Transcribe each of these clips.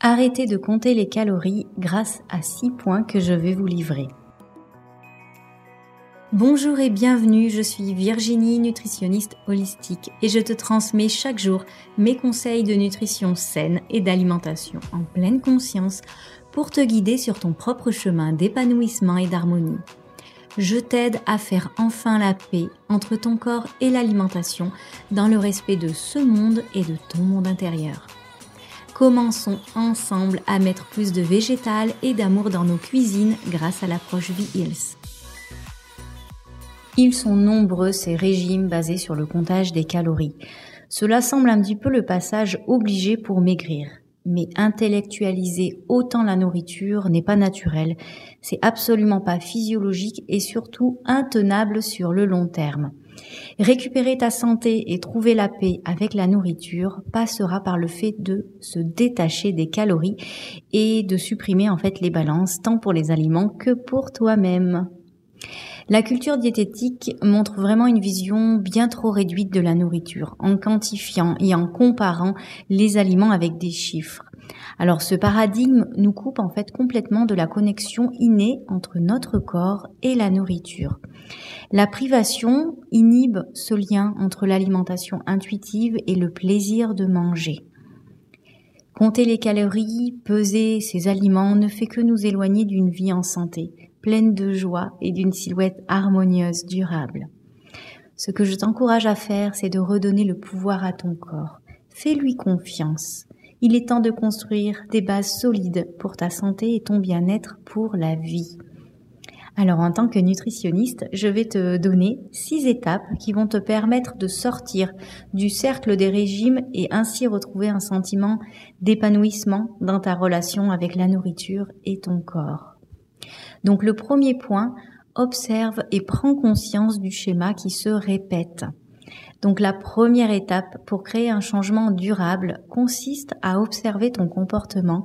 Arrêtez de compter les calories grâce à 6 points que je vais vous livrer. Bonjour et bienvenue, je suis Virginie, nutritionniste holistique et je te transmets chaque jour mes conseils de nutrition saine et d'alimentation en pleine conscience pour te guider sur ton propre chemin d'épanouissement et d'harmonie. Je t'aide à faire enfin la paix entre ton corps et l'alimentation dans le respect de ce monde et de ton monde intérieur. Commençons ensemble à mettre plus de végétal et d'amour dans nos cuisines grâce à l'approche V-Hills. Ils sont nombreux ces régimes basés sur le comptage des calories. Cela semble un petit peu le passage obligé pour maigrir. Mais intellectualiser autant la nourriture n'est pas naturel, c'est absolument pas physiologique et surtout intenable sur le long terme. Récupérer ta santé et trouver la paix avec la nourriture passera par le fait de se détacher des calories et de supprimer en fait les balances tant pour les aliments que pour toi-même. La culture diététique montre vraiment une vision bien trop réduite de la nourriture, en quantifiant et en comparant les aliments avec des chiffres. Alors ce paradigme nous coupe en fait complètement de la connexion innée entre notre corps et la nourriture. La privation inhibe ce lien entre l'alimentation intuitive et le plaisir de manger. Compter les calories, peser ces aliments ne fait que nous éloigner d'une vie en santé, pleine de joie et d'une silhouette harmonieuse, durable. Ce que je t'encourage à faire, c'est de redonner le pouvoir à ton corps. Fais-lui confiance. Il est temps de construire des bases solides pour ta santé et ton bien-être pour la vie. Alors en tant que nutritionniste, je vais te donner six étapes qui vont te permettre de sortir du cercle des régimes et ainsi retrouver un sentiment d'épanouissement dans ta relation avec la nourriture et ton corps. Donc le premier point, observe et prends conscience du schéma qui se répète. Donc la première étape pour créer un changement durable consiste à observer ton comportement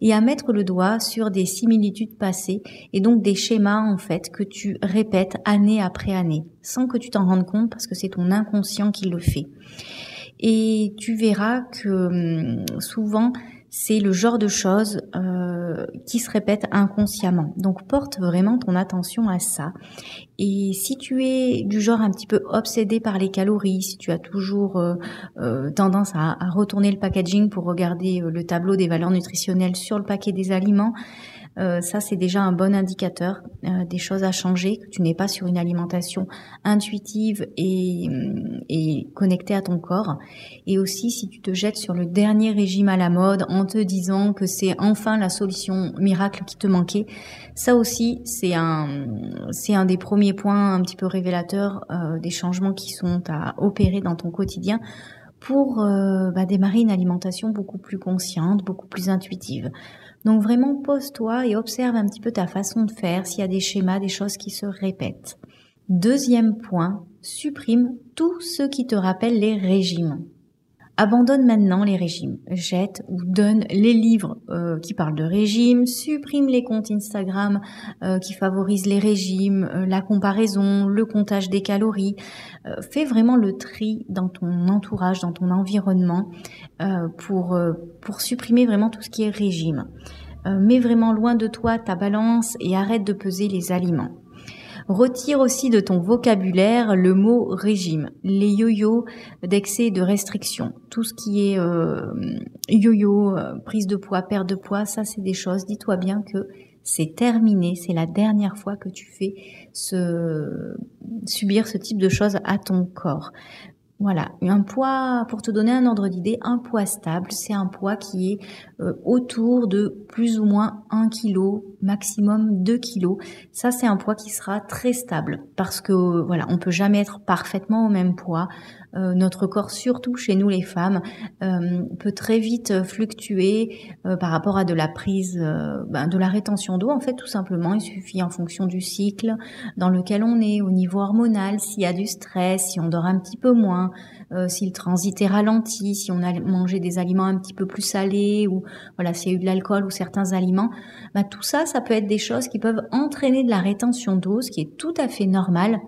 et à mettre le doigt sur des similitudes passées et donc des schémas en fait que tu répètes année après année sans que tu t'en rendes compte parce que c'est ton inconscient qui le fait. Et tu verras que hum, souvent c'est le genre de choses euh, qui se répètent inconsciemment. Donc porte vraiment ton attention à ça. Et si tu es du genre un petit peu obsédé par les calories, si tu as toujours euh, euh, tendance à, à, retourner le packaging pour regarder le tableau des valeurs nutritionnelles sur le paquet des aliments, euh, ça c'est déjà un bon indicateur euh, des choses à changer, que tu n'es pas sur une alimentation intuitive et, mm, et connectée à ton corps. Et aussi si tu te jettes sur le dernier régime à la mode en te disant que c'est enfin la solution miracle qui te manquait, ça aussi c'est un, un des premiers points un petit peu révélateurs euh, des changements qui sont à opérer dans ton quotidien pour euh, bah, démarrer une alimentation beaucoup plus consciente, beaucoup plus intuitive. Donc vraiment pose-toi et observe un petit peu ta façon de faire, s'il y a des schémas, des choses qui se répètent. Deuxième point, supprime tout ce qui te rappelle les régimes. Abandonne maintenant les régimes, jette ou donne les livres euh, qui parlent de régimes, supprime les comptes Instagram euh, qui favorisent les régimes, euh, la comparaison, le comptage des calories. Fais vraiment le tri dans ton entourage, dans ton environnement pour, pour supprimer vraiment tout ce qui est régime. mets vraiment loin de toi ta balance et arrête de peser les aliments. Retire aussi de ton vocabulaire le mot régime, les yo-yo d'excès de restriction. Tout ce qui est euh, yo-yo, euh, prise de poids, perte de poids, ça c'est des choses. Dis-toi bien que c'est terminé, c'est la dernière fois que tu fais subir ce type de choses à ton corps. Voilà, un poids, pour te donner un ordre d'idée, un poids stable, c'est un poids qui est euh, autour de plus ou moins 1 kg, maximum 2 kg. Ça, c'est un poids qui sera très stable parce que, voilà, on peut jamais être parfaitement au même poids. Euh, notre corps, surtout chez nous les femmes, euh, peut très vite fluctuer euh, par rapport à de la prise, ben, de la rétention d'eau. En fait, tout simplement, il suffit en fonction du cycle dans lequel on est, au niveau hormonal, s'il y a du stress, si on dort un petit peu moins, si le transit est ralenti, si on a mangé des aliments un petit peu plus salés ou voilà, s'il y a eu de l'alcool ou certains aliments, ben, tout ça, ça peut être des choses qui peuvent entraîner de la rétention d'eau, ce qui est tout à fait normal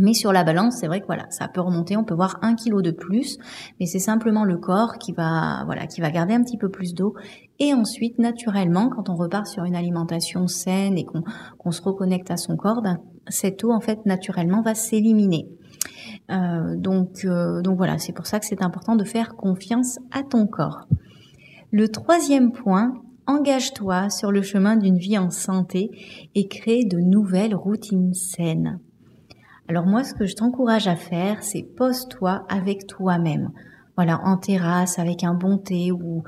Mais sur la balance, c'est vrai que voilà, ça peut remonter, on peut voir un kilo de plus, mais c'est simplement le corps qui va, voilà, qui va garder un petit peu plus d'eau. Et ensuite, naturellement, quand on repart sur une alimentation saine et qu'on se reconnecte à son corps, ben, cette eau, en fait, naturellement, va s'éliminer. Euh, donc, euh, donc voilà, c'est pour ça que c'est important de faire confiance à ton corps. Le troisième point, engage-toi sur le chemin d'une vie en santé et crée de nouvelles routines saines. Alors moi, ce que je t'encourage à faire, c'est pose-toi avec toi-même. Voilà, en terrasse, avec un bon thé ou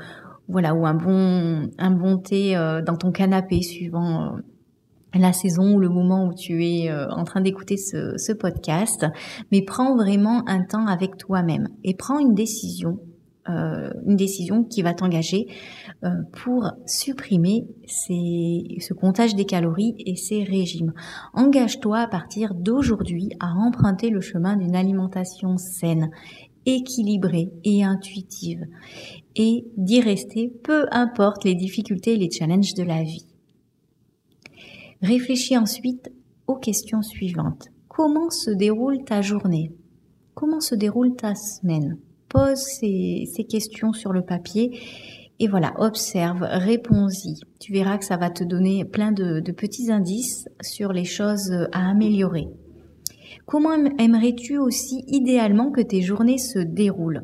voilà ou un bon un bon thé euh, dans ton canapé, suivant euh, la saison ou le moment où tu es euh, en train d'écouter ce, ce podcast. Mais prends vraiment un temps avec toi-même et prends une décision une décision qui va t'engager pour supprimer ce comptage des calories et ces régimes. Engage-toi à partir d'aujourd'hui à emprunter le chemin d'une alimentation saine, équilibrée et intuitive et d'y rester peu importe les difficultés et les challenges de la vie. Réfléchis ensuite aux questions suivantes. Comment se déroule ta journée? Comment se déroule ta semaine? Pose ces, questions sur le papier et voilà, observe, réponds-y. Tu verras que ça va te donner plein de, petits indices sur les choses à améliorer. Comment aimerais-tu aussi idéalement que tes journées se déroulent?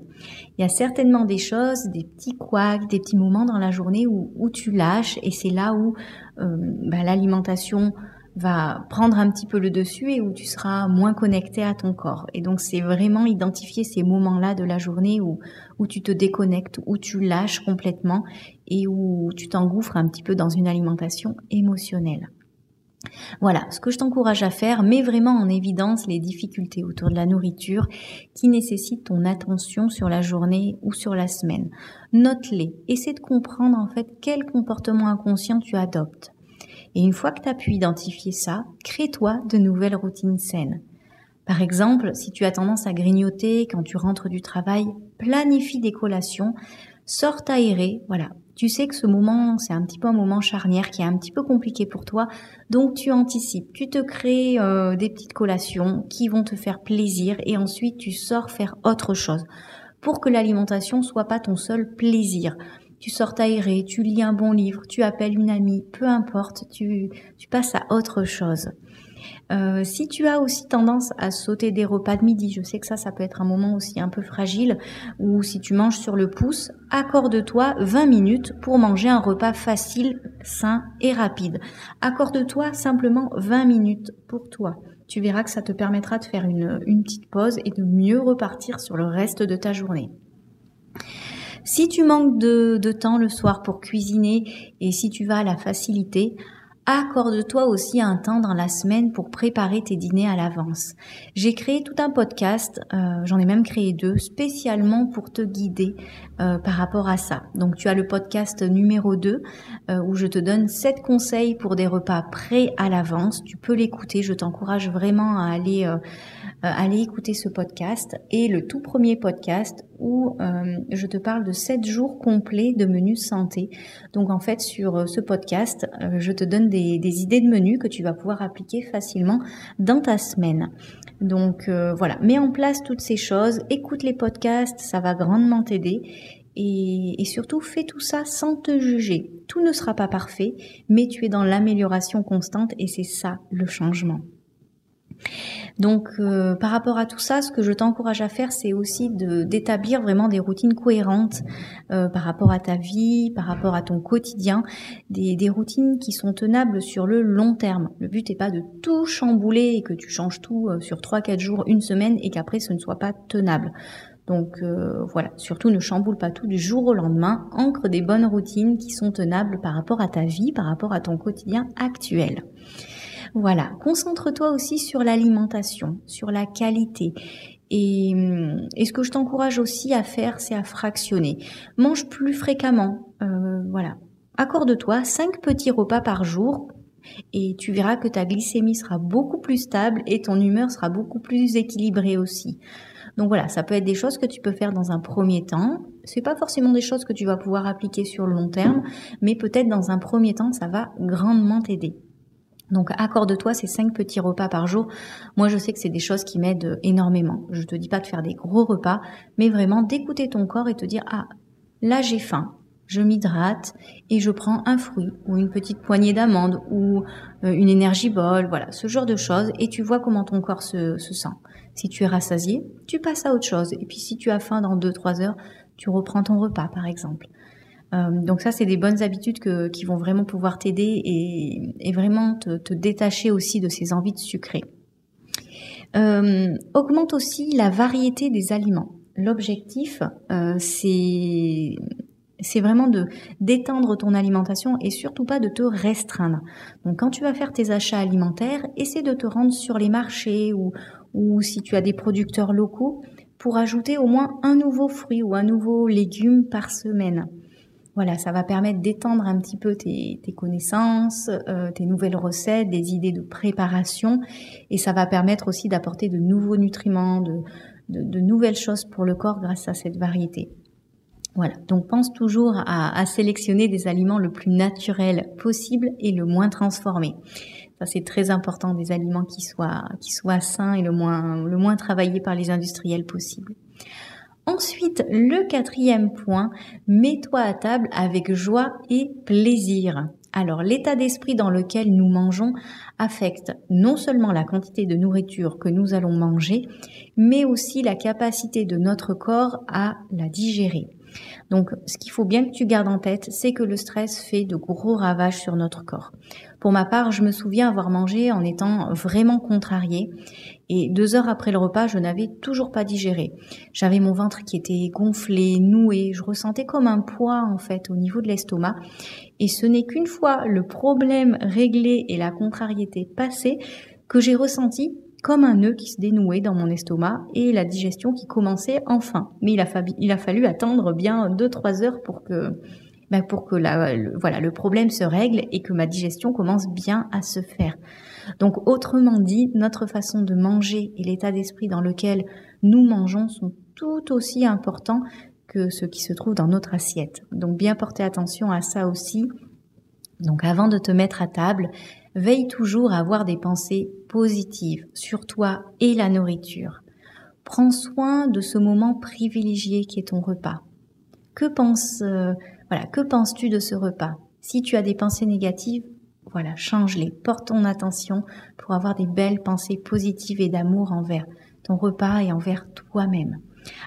Il y a certainement des choses, des petits couacs, des petits moments dans la journée où, tu lâches et c'est là où euh, bah, l'alimentation va prendre un petit peu le dessus et où tu seras moins connecté à ton corps. Et donc c'est vraiment identifier ces moments-là de la journée où, où tu te déconnectes, où tu lâches complètement et où tu t'engouffres un petit peu dans une alimentation émotionnelle. Voilà, ce que je t'encourage à faire, mets vraiment en évidence les difficultés autour de la nourriture qui nécessitent ton attention sur la journée ou sur la semaine. Note-les, essaie de comprendre en fait quel comportement inconscient tu adoptes. Et une fois que tu as pu identifier ça, crée-toi de nouvelles routines saines. Par exemple, si tu as tendance à grignoter quand tu rentres du travail, planifie des collations, sors t'aérer, voilà. Tu sais que ce moment, c'est un petit peu un moment charnière qui est un petit peu compliqué pour toi, donc tu anticipes, tu te crées euh, des petites collations qui vont te faire plaisir et ensuite tu sors faire autre chose pour que l'alimentation soit pas ton seul plaisir tu sors t'aérer, tu lis un bon livre, tu appelles une amie, peu importe, tu, passes à autre chose. Euh, si tu as aussi tendance à sauter des repas de midi, je sais que ça, ça peut être un moment aussi un peu fragile, ou si tu manges sur le pouce, accorde-toi 20 minutes pour manger un repas facile, sain et rapide. Accorde-toi simplement 20 minutes pour toi. Tu verras que ça te permettra de faire une petite pause et de mieux repartir sur le reste de ta journée. Si tu manques de, temps le soir pour cuisiner et si tu vas à la facilité, accorde-toi aussi un temps dans la semaine pour préparer tes dîners à l'avance. J'ai créé tout un podcast, euh, j'en ai même créé deux, spécialement pour te guider euh, par rapport à ça. Donc tu as le podcast numéro 2 euh, où je te donne 7 conseils pour des repas prêts à l'avance. Tu peux l'écouter, je t'encourage vraiment à aller allez écouter ce podcast et le tout premier podcast où euh, je te parle de 7 jours complets de menus santé. Donc en fait sur euh, ce podcast, je te donne des, idées de menus que tu vas pouvoir appliquer facilement dans ta semaine. Donc voilà, mets en place toutes ces choses, écoute les podcasts, ça va grandement t'aider. Et, et, surtout, fais tout ça sans te juger. Tout ne sera pas parfait, mais tu es dans l'amélioration constante et c'est ça le changement. Donc, euh, par rapport à tout ça, ce que je t'encourage à faire, c'est aussi d'établir vraiment des routines cohérentes euh, par rapport à ta vie, par rapport à ton quotidien, des, routines qui sont tenables sur le long terme. Le but n'est pas de tout chambouler et que tu changes tout euh, sur 3-4 jours, une semaine et qu'après ce ne soit pas tenable. Donc voilà, surtout ne chamboule pas tout du jour au lendemain, ancre des bonnes routines qui sont tenables par rapport à ta vie, par rapport à ton quotidien actuel. Voilà, concentre-toi aussi sur l'alimentation, sur la qualité. Et, hum, et, ce que je t'encourage aussi à faire, c'est à fractionner. Mange plus fréquemment. Euh, voilà. Accorde-toi 5 petits repas par jour et tu verras que ta glycémie sera beaucoup plus stable et ton humeur sera beaucoup plus équilibrée aussi. Donc voilà, ça peut être des choses que tu peux faire dans un premier temps. C'est pas forcément des choses que tu vas pouvoir appliquer sur le long terme, mais peut-être dans un premier temps, ça va grandement t'aider. Donc accorde-toi ces cinq petits repas par jour. Moi je sais que c'est des choses qui m'aident énormément. Je te dis pas de faire des gros repas, mais vraiment d'écouter ton corps et te dire ah là j'ai faim, je m'hydrate et je prends un fruit ou une petite poignée d'amandes ou euh, une énergie bol, voilà, ce genre de choses et tu vois comment ton corps se, se sent. Si tu es rassasié, tu passes à autre chose et puis si tu as faim dans 2-3 heures, tu reprends ton repas par exemple. Euh, donc ça, c'est des bonnes habitudes qui vont vraiment pouvoir t'aider et, vraiment te, détacher aussi de ces envies de sucrer. Euh, augmente aussi la variété des aliments. L'objectif, euh, c'est vraiment de d'étendre ton alimentation et surtout pas de te restreindre. Donc quand tu vas faire tes achats alimentaires, essaie de te rendre sur les marchés ou si tu as des producteurs locaux pour ajouter au moins un nouveau fruit ou un nouveau légume par semaine. Voilà, ça va permettre d'étendre un petit peu tes, connaissances, euh, tes nouvelles recettes, des idées de préparation, et ça va permettre aussi d'apporter de nouveaux nutriments, de, nouvelles choses pour le corps grâce à cette variété. Voilà, donc pense toujours à, sélectionner des aliments le plus naturels possible et le moins transformés. Ça c'est très important, des aliments qui soient qui soient sains et le moins le moins travaillés par les industriels possible. Ensuite, le quatrième point, mets-toi à table avec joie et plaisir. Alors, l'état d'esprit dans lequel nous mangeons affecte non seulement la quantité de nourriture que nous allons manger, mais aussi la capacité de notre corps à la digérer. Donc, ce qu'il faut bien que tu gardes en tête, c'est que le stress fait de gros ravages sur notre corps. Pour ma part, je me souviens avoir mangé en étant vraiment contrariée et deux heures après le repas, je n'avais toujours pas digéré. J'avais mon ventre qui était gonflé, noué, je ressentais comme un poids en fait au niveau de l'estomac. Et ce n'est qu'une fois le problème réglé et la contrariété passée que j'ai ressenti comme un nœud qui se dénouait dans mon estomac et la digestion qui commençait enfin. Mais il a, il a fallu attendre bien deux trois heures pour que ben pour que la, voilà le problème se règle et que ma digestion commence bien à se faire. Donc autrement dit, notre façon de manger et l'état d'esprit dans lequel nous mangeons sont tout aussi importants que ce qui se trouve dans notre assiette. Donc bien porter attention à ça aussi. Donc avant de te mettre à table, veille toujours à avoir des pensées positives sur toi et la nourriture. Prends soin de ce moment privilégié qui est ton repas. Que penses euh, voilà, que penses-tu de ce repas? Si tu as des pensées négatives, voilà, change-les, porte ton attention pour avoir des belles pensées positives et d'amour envers ton repas et envers toi-même.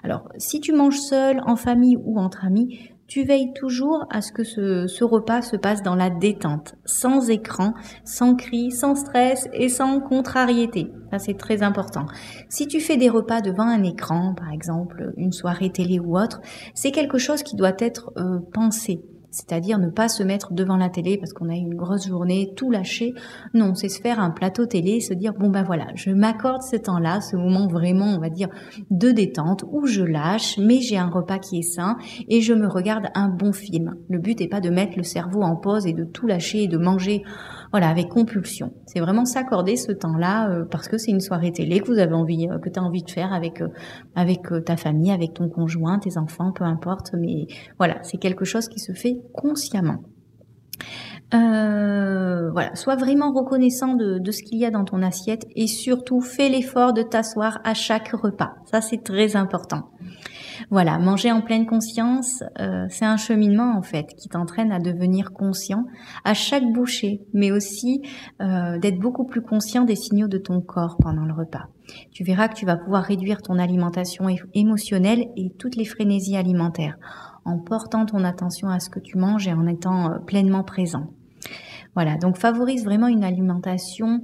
Alors, si tu manges seul, en famille ou entre amis, tu veilles toujours à ce que ce, repas se passe dans la détente, sans écran, sans cris, sans stress et sans contrariété. Ça, c'est très important. Si tu fais des repas devant un écran, par exemple une soirée télé ou autre, c'est quelque chose qui doit être euh, pensé c'est-à-dire ne pas se mettre devant la télé parce qu'on a eu une grosse journée, tout lâcher. Non, c'est se faire un plateau télé, se dire bon ben voilà, je m'accorde ce temps-là, ce moment vraiment, on va dire, de détente où je lâche, mais j'ai un repas qui est sain et je me regarde un bon film. Le but n'est pas de mettre le cerveau en pause et de tout lâcher et de manger voilà, avec compulsion. C'est vraiment s'accorder ce temps-là euh, parce que c'est une soirée télé que vous avez envie, euh, que tu as envie de faire avec, euh, ta famille, avec ton conjoint, tes enfants, peu importe. Mais voilà, c'est quelque chose qui se fait consciemment. voilà, sois vraiment reconnaissant de ce qu'il y a dans ton assiette et surtout fais l'effort de t'asseoir à chaque repas. Ça, c'est très important. Voilà, manger en pleine conscience, euh, c'est un cheminement en fait qui t'entraîne à devenir conscient à chaque bouchée, mais aussi euh, d'être beaucoup plus conscient des signaux de ton corps pendant le repas. Tu verras que tu vas pouvoir réduire ton alimentation émotionnelle et toutes les frénésies alimentaires en portant ton attention à ce que tu manges et en étant euh, pleinement présent. Voilà, donc favorise vraiment une alimentation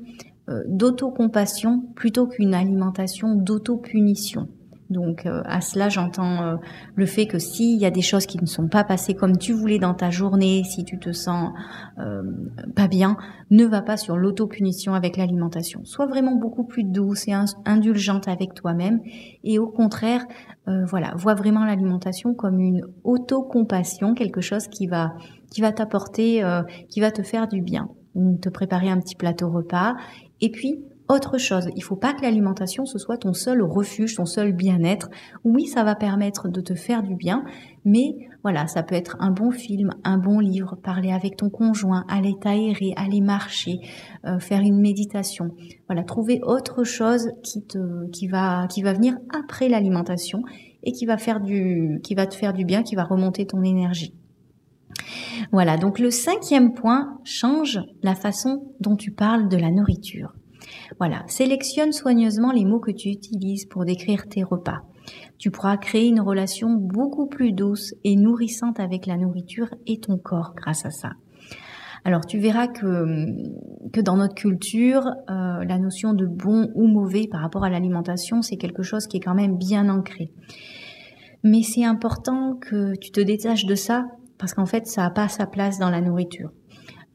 d'autocompassion plutôt qu'une alimentation d'autopunition. Donc euh, à cela, j'entends euh, le fait que s'il y a des choses qui ne sont pas passées comme tu voulais dans ta journée, si tu te sens euh, pas bien, ne va pas sur l'autopunition avec l'alimentation. Sois vraiment beaucoup plus douce et indulgente avec toi-même et au contraire, voilà, vois vraiment l'alimentation comme une autocompassion, quelque chose qui va qui va t'apporter, qui va te faire du bien. Te préparer un petit plateau repas et puis autre chose. Il faut pas que l'alimentation ce soit ton seul refuge, ton seul bien-être. Oui, ça va permettre de te faire du bien, mais voilà, ça peut être un bon film, un bon livre, parler avec ton conjoint, aller t'aérer, aller marcher, euh, faire une méditation. Voilà, trouver autre chose qui te, qui va, qui va venir après l'alimentation et qui va faire du, qui va te faire du bien, qui va remonter ton énergie. Voilà, donc le cinquième point change la façon dont tu parles de la nourriture. Voilà, sélectionne soigneusement les mots que tu utilises pour décrire tes repas. Tu pourras créer une relation beaucoup plus douce et nourrissante avec la nourriture et ton corps grâce à ça. Alors tu verras que, que dans notre culture, euh, la notion de bon ou mauvais par rapport à l'alimentation, c'est quelque chose qui est quand même bien ancré. Mais c'est important que tu te détaches de ça parce qu'en fait, ça n'a pas sa place dans la nourriture.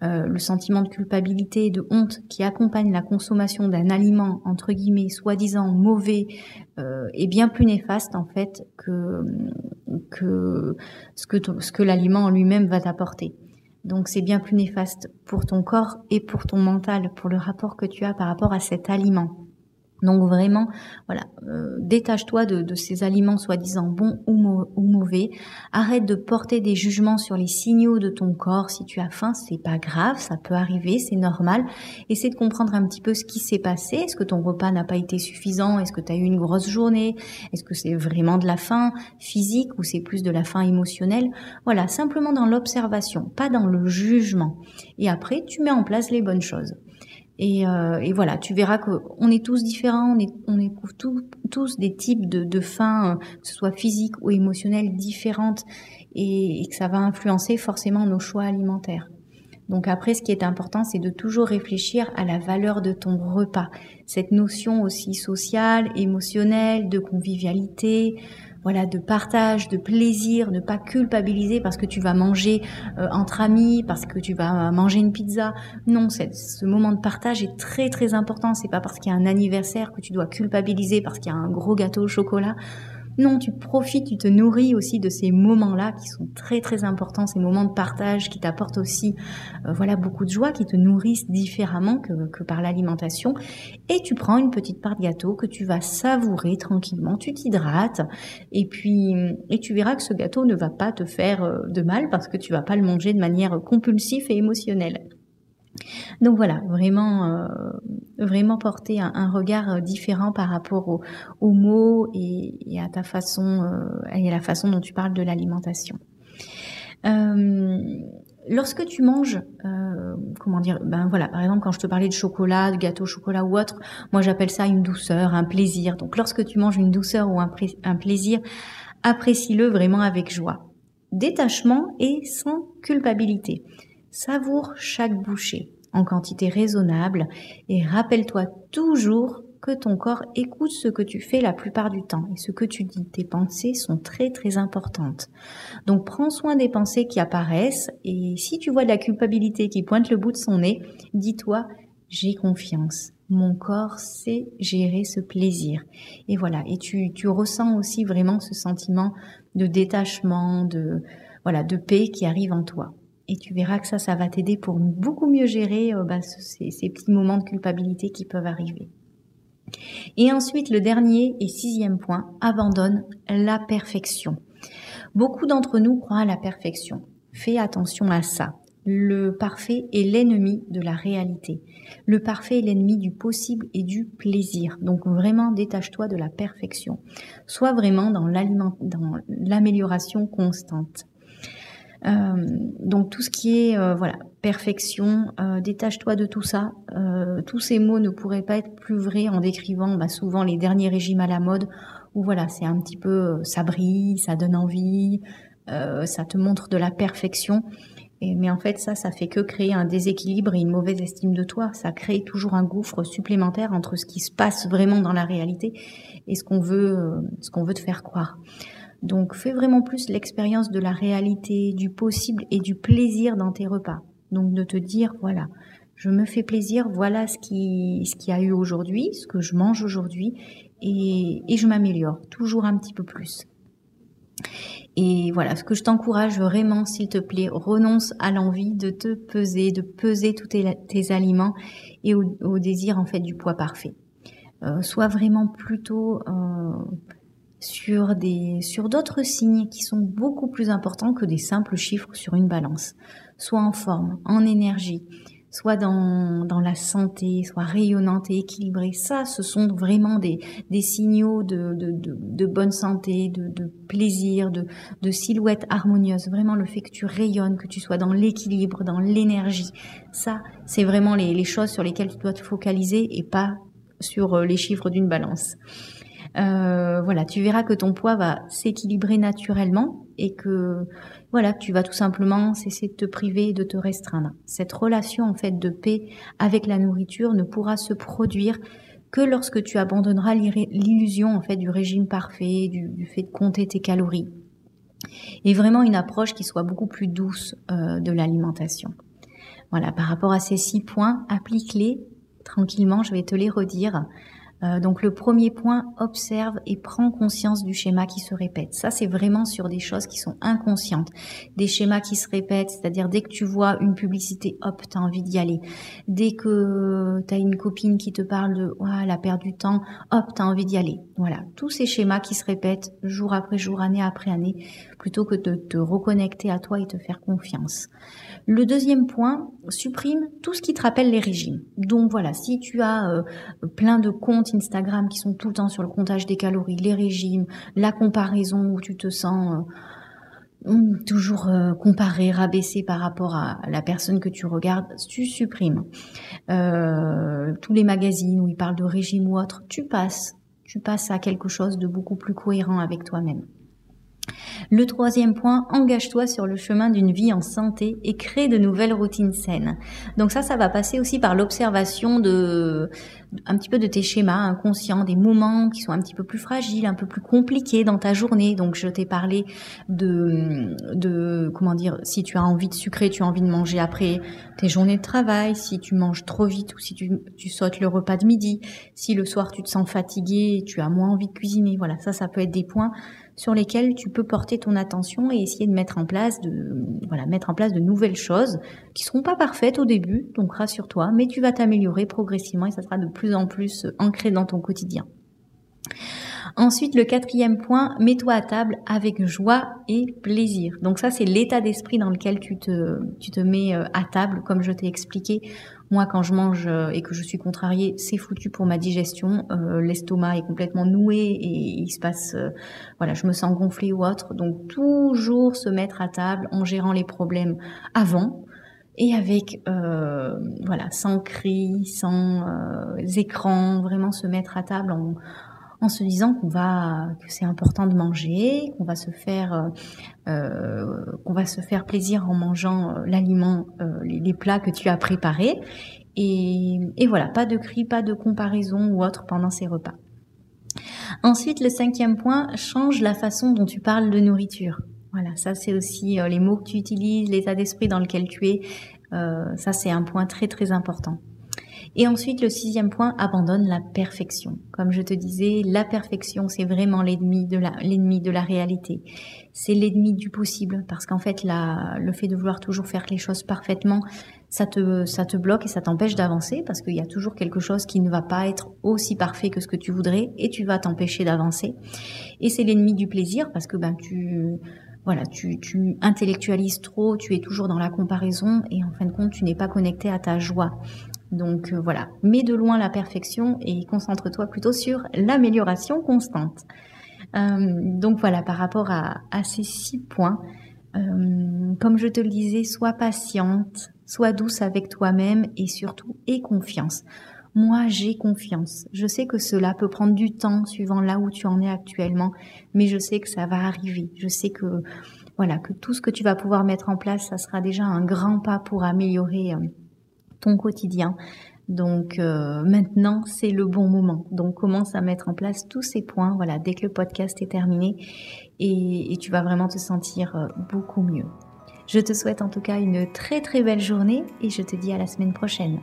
Euh, le sentiment de culpabilité et de honte qui accompagne la consommation d'un aliment entre guillemets soi-disant mauvais euh, est bien plus néfaste en fait que que ce que ce que l'aliment en lui-même va t'apporter. Donc c'est bien plus néfaste pour ton corps et pour ton mental, pour le rapport que tu as par rapport à cet aliment. Donc vraiment, voilà, euh, détache-toi de, ces aliments soi-disant bons ou, mauvais. Arrête de porter des jugements sur les signaux de ton corps. Si tu as faim, c'est pas grave, ça peut arriver, c'est normal. Essaie de comprendre un petit peu ce qui s'est passé. Est-ce que ton repas n'a pas été suffisant? Est-ce que tu as eu une grosse journée? Est-ce que c'est vraiment de la faim physique ou c'est plus de la faim émotionnelle? Voilà, simplement dans l'observation, pas dans le jugement. Et après, tu mets en place les bonnes choses. Et, euh, et, voilà, tu verras qu'on est tous différents, on, est, on éprouve tous des types de, de faim, euh, que ce soit physique ou émotionnelle, différentes, et, et, que ça va influencer forcément nos choix alimentaires. Donc après, ce qui est important, c'est de toujours réfléchir à la valeur de ton repas, cette notion aussi sociale, émotionnelle, de convivialité, voilà, de partage, de plaisir, ne pas culpabiliser parce que tu vas manger euh, entre amis, parce que tu vas manger une pizza. Non, ce moment de partage est très très important. C'est pas parce qu'il y a un anniversaire que tu dois culpabiliser parce qu'il y a un gros gâteau au chocolat. Non, tu profites, tu te nourris aussi de ces moments-là qui sont très très importants, ces moments de partage qui t'apportent aussi, euh, voilà, beaucoup de joie, qui te nourrissent différemment que, par l'alimentation. Et tu prends une petite part de gâteau que tu vas savourer tranquillement, tu t'hydrates, et puis et tu verras que ce gâteau ne va pas te faire euh, de mal parce que tu vas pas le manger de manière compulsive et émotionnelle. Donc voilà, vraiment, euh, vraiment porter un, regard euh, différent par rapport aux, mots et, à ta façon euh, et à la façon dont tu parles de l'alimentation. lorsque tu manges, comment dire, ben voilà, par exemple quand je te parlais de chocolat, de gâteau au chocolat ou autre, moi j'appelle ça une douceur, un plaisir. Donc lorsque tu manges une douceur ou un, un plaisir, apprécie-le vraiment avec joie. Détachement et sans culpabilité. Savoure chaque bouchée en quantité raisonnable et rappelle-toi toujours que ton corps écoute ce que tu fais la plupart du temps et ce que tu dis. Tes pensées sont très très importantes. Donc prends soin des pensées qui apparaissent et si tu vois de la culpabilité qui pointe le bout de son nez, dis-toi j'ai confiance. Mon corps sait gérer ce plaisir. Et voilà. Et tu, tu ressens aussi vraiment ce sentiment de détachement, de, voilà, de paix qui arrive en toi et tu verras que ça, ça va t'aider pour beaucoup mieux gérer euh, bah, ces, ces, petits moments de culpabilité qui peuvent arriver. Et ensuite, le dernier et sixième point, abandonne la perfection. Beaucoup d'entre nous croient à la perfection. Fais attention à ça. Le parfait est l'ennemi de la réalité. Le parfait est l'ennemi du possible et du plaisir. Donc vraiment détache-toi de la perfection. Sois vraiment dans l'amélioration constante. Euh, donc tout ce qui est euh, voilà perfection, euh, détache-toi de tout ça. tous ces mots ne pourraient pas être plus vrais en décrivant bah, souvent les derniers régimes à la mode où voilà c'est un petit peu ça brille, ça donne envie, ça te montre de la perfection. Et, mais en fait, ça, ça fait que créer un déséquilibre et une mauvaise estime de toi. Ça crée toujours un gouffre supplémentaire entre ce qui se passe vraiment dans la réalité et ce qu'on veut, ce qu'on veut te faire croire. Donc fais vraiment plus l'expérience de la réalité, du possible et du plaisir dans tes repas. Donc de te dire, voilà, je me fais plaisir, voilà ce qui, ce qui a eu aujourd'hui, ce que je mange aujourd'hui, et, et je m'améliore toujours un petit peu plus. Et voilà, ce que je t'encourage vraiment, s'il te plaît, renonce à l'envie de te peser, de peser tous tes, aliments et au, désir en fait du poids parfait. Euh, sois vraiment plutôt euh, sur des sur d'autres signes qui sont beaucoup plus importants que des simples chiffres sur une balance. Sois en forme, en énergie, soit dans, dans la santé, soit rayonnante et équilibrée. Ça, ce sont vraiment des, des signaux de, de, de, bonne santé, de, de plaisir, de, de silhouette harmonieuse. Vraiment le fait que tu rayonnes, que tu sois dans l'équilibre, dans l'énergie. Ça, c'est vraiment les, les choses sur lesquelles tu dois te focaliser et pas sur euh, les chiffres d'une balance. Euh, voilà, tu verras que ton poids va s'équilibrer naturellement et que voilà, tu vas tout simplement cesser de te priver et de te restreindre. Cette relation en fait de paix avec la nourriture ne pourra se produire que lorsque tu abandonneras l'illusion en fait du régime parfait, du, fait de compter tes calories. Et vraiment une approche qui soit beaucoup plus douce euh, de l'alimentation. Voilà, par rapport à ces six points, applique-les tranquillement, je vais te les redire. Euh, donc le premier point, observe et prends conscience du schéma qui se répète. Ça, c'est vraiment sur des choses qui sont inconscientes. Des schémas qui se répètent, c'est-à-dire dès que tu vois une publicité, hop, tu as envie d'y aller. Dès que tu as une copine qui te parle de oh, elle a perdu du temps, hop, tu as envie d'y aller. Voilà, tous ces schémas qui se répètent jour après jour, année après année, plutôt que de te reconnecter à toi et te faire confiance. Le deuxième point, supprime tout ce qui te rappelle les régimes. Donc voilà, si tu as euh, plein de comptes Instagram qui sont tout le temps sur le comptage des calories, les régimes, la comparaison où tu te sens euh, hum, toujours euh, comparé, rabaissé par rapport à la personne que tu regardes, tu supprimes. tous les magazines où ils parlent de régime ou autre, tu passes. Tu passes à quelque chose de beaucoup plus cohérent avec toi-même. Le troisième point, engage-toi sur le chemin d'une vie en santé et crée de nouvelles routines saines. Donc ça, ça va passer aussi par l'observation de un petit peu de tes schémas inconscients, des moments qui sont un petit peu plus fragiles, un peu plus compliqués dans ta journée. Donc je t'ai parlé de, de comment dire, si tu as envie de sucrer, tu as envie de manger après tes journées de travail, si tu manges trop vite ou si tu, sautes le repas de midi, si le soir tu te sens fatigué, tu as moins envie de cuisiner. Voilà, ça, ça peut être des points sur lesquels tu peux porter ton attention et essayer de mettre en place de, voilà, mettre en place de nouvelles choses qui seront pas parfaites au début, donc rassure-toi, mais tu vas t'améliorer progressivement et ça sera de plus en plus ancré dans ton quotidien. Ensuite, le quatrième point, mets-toi à table avec joie et plaisir. Donc ça, c'est l'état d'esprit dans lequel tu te, tu te mets euh, à table, comme je t'ai expliqué. Moi, quand je mange euh, et que je suis contrariée, c'est foutu pour ma digestion. Euh, l'estomac est complètement noué et il se passe, voilà, je me sens gonflée ou autre. Donc toujours se mettre à table en gérant les problèmes avant et avec voilà sans cris, sans écran, vraiment se mettre à table en, en se disant qu'on va que c'est important de manger, qu'on va se faire euh, euh, qu'on va se faire plaisir en mangeant euh, l'aliment, les, plats que tu as préparés. Et, voilà, pas de cris, pas de comparaison ou autre pendant ces repas. Ensuite, le cinquième point, change la façon dont tu parles de nourriture. Voilà, ça c'est aussi les mots que tu utilises, l'état d'esprit dans lequel tu es. ça c'est un point très très important. Et ensuite, le sixième point, abandonne la perfection. Comme je te disais, la perfection, c'est vraiment l'ennemi de la, réalité. C'est l'ennemi du possible, parce qu'en fait, le fait de vouloir toujours faire les choses parfaitement, ça te, ça te bloque et ça t'empêche d'avancer, parce qu'il y a toujours quelque chose qui ne va pas être aussi parfait que ce que tu voudrais, et tu vas t'empêcher d'avancer. Et c'est l'ennemi du plaisir, parce que ben tu voilà, tu, tu intellectualises trop, tu es toujours dans la comparaison et en fin de compte, tu n'es pas connecté à ta joie. Donc euh, voilà, mets de loin la perfection et concentre-toi plutôt sur l'amélioration constante. Euh, donc voilà, par rapport à, ces six points, euh, comme je te le disais, sois patiente, sois douce avec toi-même et surtout aie confiance. Moi, j'ai confiance. Je sais que cela peut prendre du temps suivant là où tu en es actuellement, mais je sais que ça va arriver. Je sais que voilà, que tout ce que tu vas pouvoir mettre en place, ça sera déjà un grand pas pour améliorer ton quotidien. Donc euh, maintenant, c'est le bon moment. Donc commence à mettre en place tous ces points, voilà, dès que le podcast est terminé, et, tu vas vraiment te sentir euh, beaucoup mieux. Je te souhaite en tout cas une très très belle journée et je te dis à la semaine prochaine.